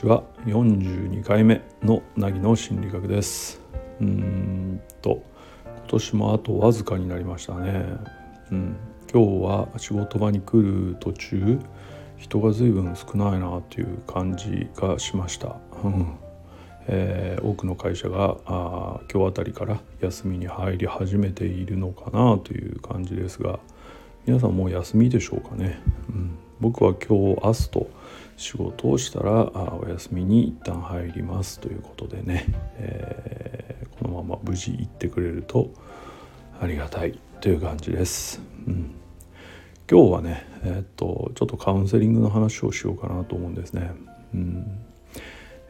ちは。42回目の凪の心理学です。うーんと今年もあとわずかになりましたね、うん、今日は仕事場に来る途中人が随分少ないなっていう感じがしました、うん。えー、多くの会社があ今日あたりから休みに入り始めているのかなという感じですが皆さんもう休みでしょうかね、うん、僕は今日明日と仕事をしたらあお休みに一旦入りますということでね、えー、このまま無事行ってくれるとありがたいという感じです。うん、今日はね、えー、っとちょっとカウンセリングの話をしようかなと思うんですね。うん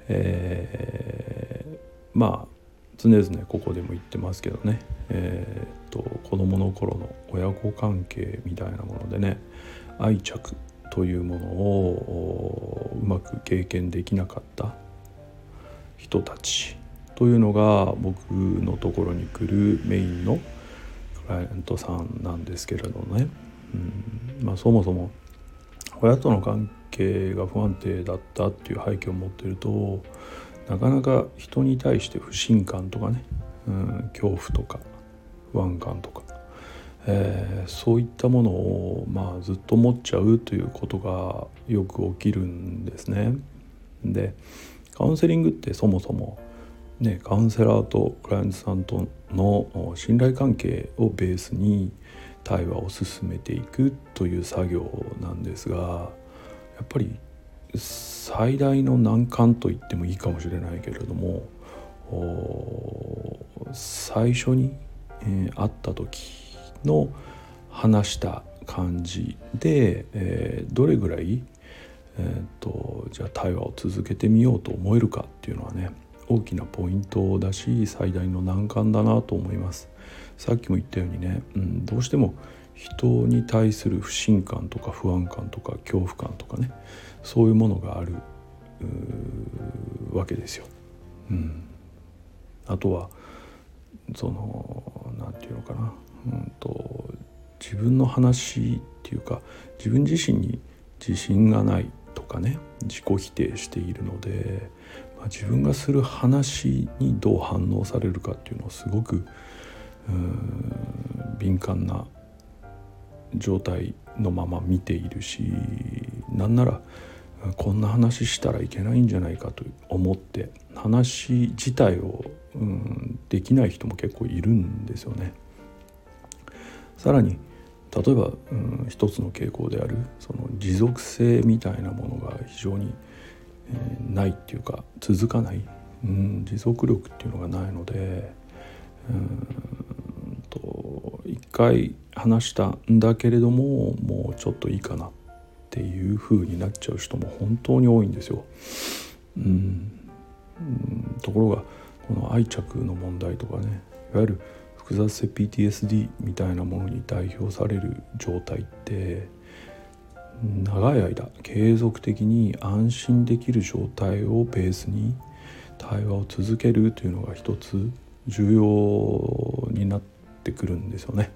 えー、まあ常々ここでも言ってますけどね、えー、っと子どもの頃の親子関係みたいなものでね愛着というものをうまく経験できなかった。人たち。というのが僕のところに来るメインのクライアントさんなんですけれどね、うん。まあ、そもそも親との関係が不安定だったっていう背景を持ってるとなかなか人に対して不信感とかね、うん、恐怖とか不安感とか。えー、そういったものを、まあ、ずっと持っちゃうということがよく起きるんですね。でカウンセリングってそもそも、ね、カウンセラーとクライアントさんとの信頼関係をベースに対話を進めていくという作業なんですがやっぱり最大の難関と言ってもいいかもしれないけれども最初に、えー、会った時の話した感じで、えー、どれぐらい、えーと、じゃあ対話を続けてみようと思えるかっていうのはね大きなポイントだし最大の難関だなと思います。さっきも言ったようにね、うん、どうしても人に対する不信感とか不安感とか恐怖感とかねそういうものがあるわけですよ。うん、あとはその何て言うのかな。うんと、自分の話っていうか自分自身に自信がないとかね自己否定しているので、まあ、自分がする話にどう反応されるかっていうのをすごく敏感な状態のまま見ているしなんならこんな話したらいけないんじゃないかと思って話自体を、うん、できない人も結構いるんですよね。さらに例えば、うん、一つの傾向であるその持続性みたいなものが非常に、えー、ないっていうか続かない、うん、持続力っていうのがないのでうんと一回話したんだけれどももうちょっといいかなっていう風になっちゃう人も本当に多いんですよ。うん、うん、ところがこの愛着の問題とかねいわゆる複雑性 PTSD みたいなものに代表される状態って長い間継続的に安心できる状態をベースに対話を続けるというのが一つ重要になってくるんですよね。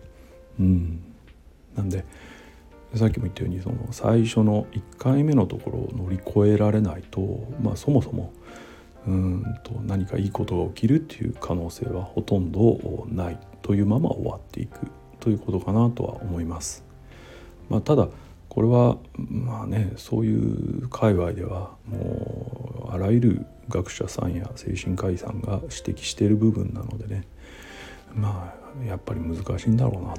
うん、なんでさっきも言ったようにその最初の1回目のところを乗り越えられないと、まあ、そもそもうんと何かいいことが起きるっていう可能性はほとんどないというまま終わっていくということかなとは思います。まあ、ただこれはまあねそういう界隈ではもうあらゆる学者さんや精神科医さんが指摘している部分なのでねまあやっぱり難しいんだろうな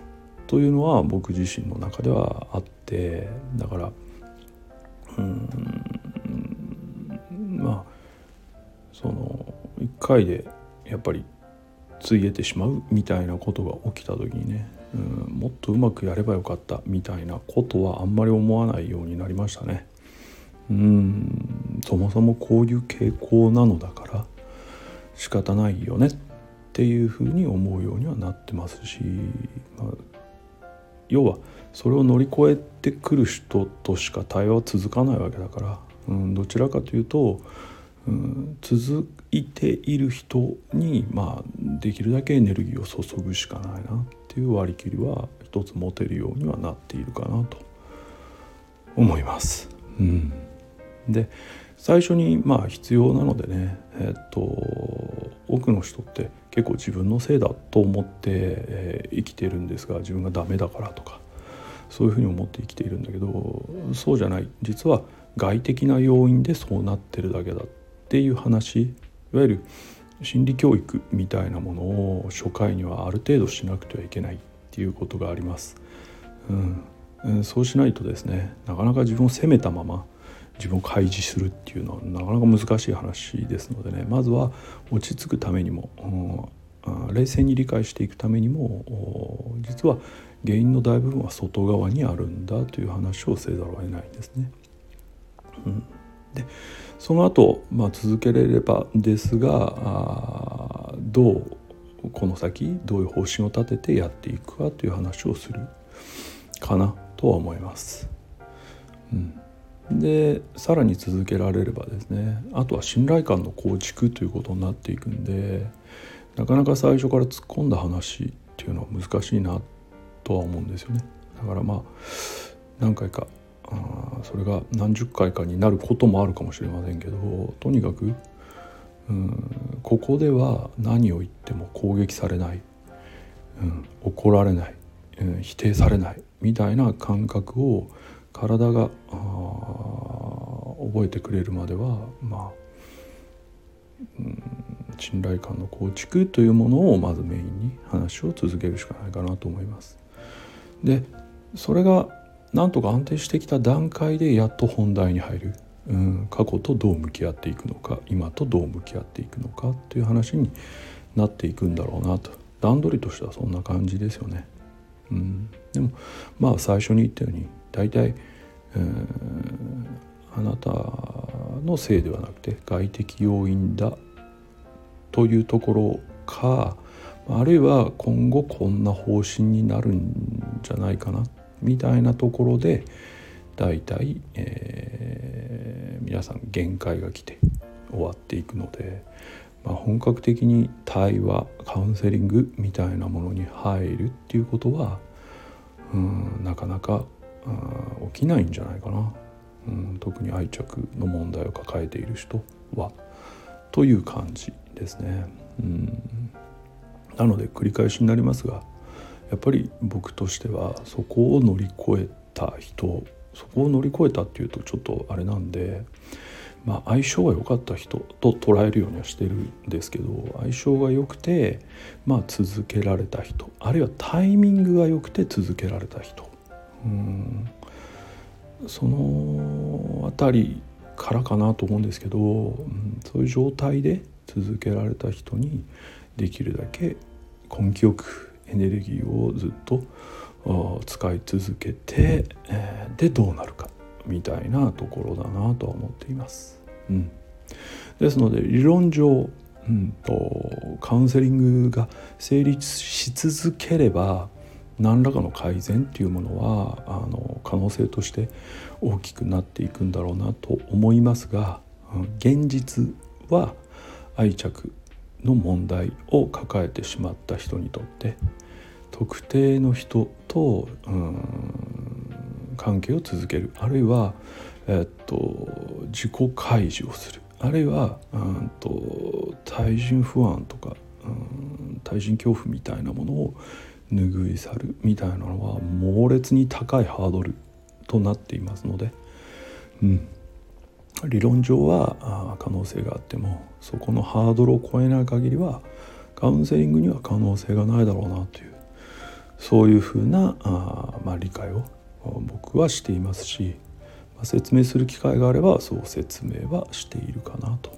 というのは僕自身の中ではあってだからうんその1回でやっぱりついえてしまうみたいなことが起きた時にね、うん、もっとうまくやればよかったみたいなことはあんまり思わないようになりましたね。うんそもそもこういう傾向なのだから仕方ないよねっていうふうに思うようにはなってますし、まあ、要はそれを乗り越えてくる人としか対話は続かないわけだから、うん、どちらかというとうん、続いている人に、まあ、できるだけエネルギーを注ぐしかないなっていう割り切りは一つ持てるようにはなっているかなと思います。うん。で最初にまあ必要なのでねえっと多くの人って結構自分のせいだと思って、えー、生きてるんですが自分がダメだからとかそういうふうに思って生きているんだけどそうじゃない。実は外的な要因でそうなってるだけだ。ってていう話いわゆる心理教育みたいなものを初回にはある程度しなくてはいけないっていうことがあります。うん、そうしないとですねなかなか自分を責めたまま自分を開示するっていうのはなかなか難しい話ですのでねまずは落ち着くためにも、うん、冷静に理解していくためにも実は原因の大部分は外側にあるんだという話をせざるを得ないんですね。うん、でその後、まあ続けれればですがどうこの先どういう方針を立ててやっていくかという話をするかなとは思います。うんでさらに続けられればですねあとは信頼感の構築ということになっていくんでなかなか最初から突っ込んだ話っていうのは難しいなとは思うんですよねだからまあ何回かそれが何十回かになることもあるかもしれませんけどとにかくうんここでは何を言っても攻撃されない、うん、怒られない、うん、否定されないみたいな感覚を体が覚えてくれるまではまあ、うん、信頼感の構築というものをまずメインに話を続けるしかないかなと思います。でそれがなんとか安定してきた段階でやっと本題に入る、うん、過去とどう向き合っていくのか今とどう向き合っていくのかという話になっていくんだろうなと。段取りとしてはそんな感じですよね。うん、でもまあ最初に言ったように大体、えー、あなたのせいではなくて外的要因だというところかあるいは今後こんな方針になるんじゃないかなみたいなところで大体、えー、皆さん限界が来て終わっていくので、まあ、本格的に対話カウンセリングみたいなものに入るっていうことはうんなかなか起きないんじゃないかな、うん、特に愛着の問題を抱えている人はという感じですね。うんなので繰り返しになりますがやっぱり僕としてはそこを乗り越えた人そこを乗り越えたっていうとちょっとあれなんで、まあ、相性が良かった人と捉えるようにはしてるんですけど相性が良くて、まあ、続けられた人あるいはタイミングが良くて続けられた人。うん。その辺りからかなと思うんですけど、うん、そういう状態で続けられた人にできるだけ根気よくエネルギーをずっと使い続けて、えー、でどうなるかみたいなところだなとは思っています。うん、ですので理論上、うんと、カウンセリングが成立し続ければ何らかの改善っていうものはあの可能性として大きくなっていくんだろうなと思いますがうん現実は愛着の問題を抱えてしまった人にとって特定の人と関係を続ける。あるいは、えっと、自己開示をする。あるいはうんと対人不安とかうん対人恐怖みたいなものを拭い去る。みたいなのは猛烈に高いハードルとなっていますので、うん、理論上は可能性があってもそこのハードルを超えない限りはカウンセリングには可能性がないだろうなというそういうふうなあ、まあ、理解を僕はしていますし、まあ、説明する機会があればそう説明はしているかなと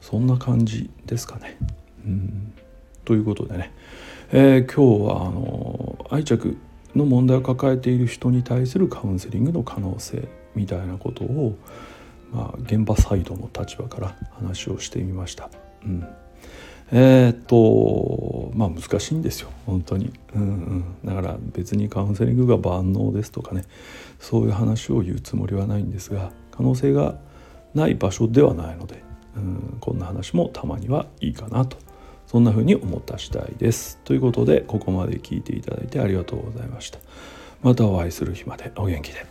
そんな感じですかね。うんということでね、えー、今日はあの愛着の問題を抱えている人に対するカウンセリングの可能性みたいなことをまあ、現場サイドの立場から話をしてみました。うんえー、とまあ難しいんですよ本当に、うんうん、だから別にカウンセリングが万能ですとかねそういう話を言うつもりはないんですが可能性がない場所ではないので、うん、こんな話もたまにはいいかなとそんな風に思った次第です。ということでここまで聞いていただいてありがとうございました。またお会いする日までお元気で。